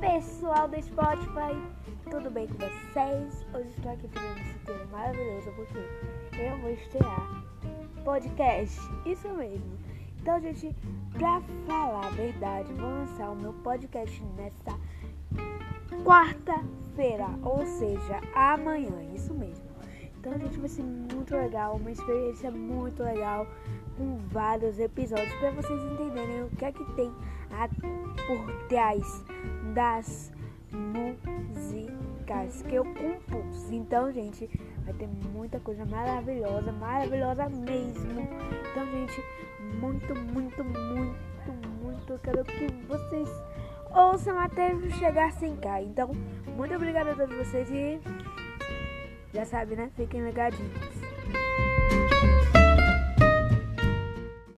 pessoal do Spotify, tudo bem com vocês? Hoje estou aqui fazendo esse tema maravilhoso porque eu vou estrear podcast, isso mesmo. Então, gente, pra falar a verdade, vou lançar o meu podcast nessa quarta-feira, ou seja, amanhã, isso mesmo. Então, gente, vai ser muito legal, uma experiência muito legal, com vários episódios, para vocês entenderem o que é que tem a, por trás das músicas que eu compus. Então, gente, vai ter muita coisa maravilhosa, maravilhosa mesmo. Então, gente, muito, muito, muito, muito, eu quero que vocês ouçam até chegar a 100k. Então, muito obrigada a todos vocês e já sabe, né? Fiquem ligadinhos.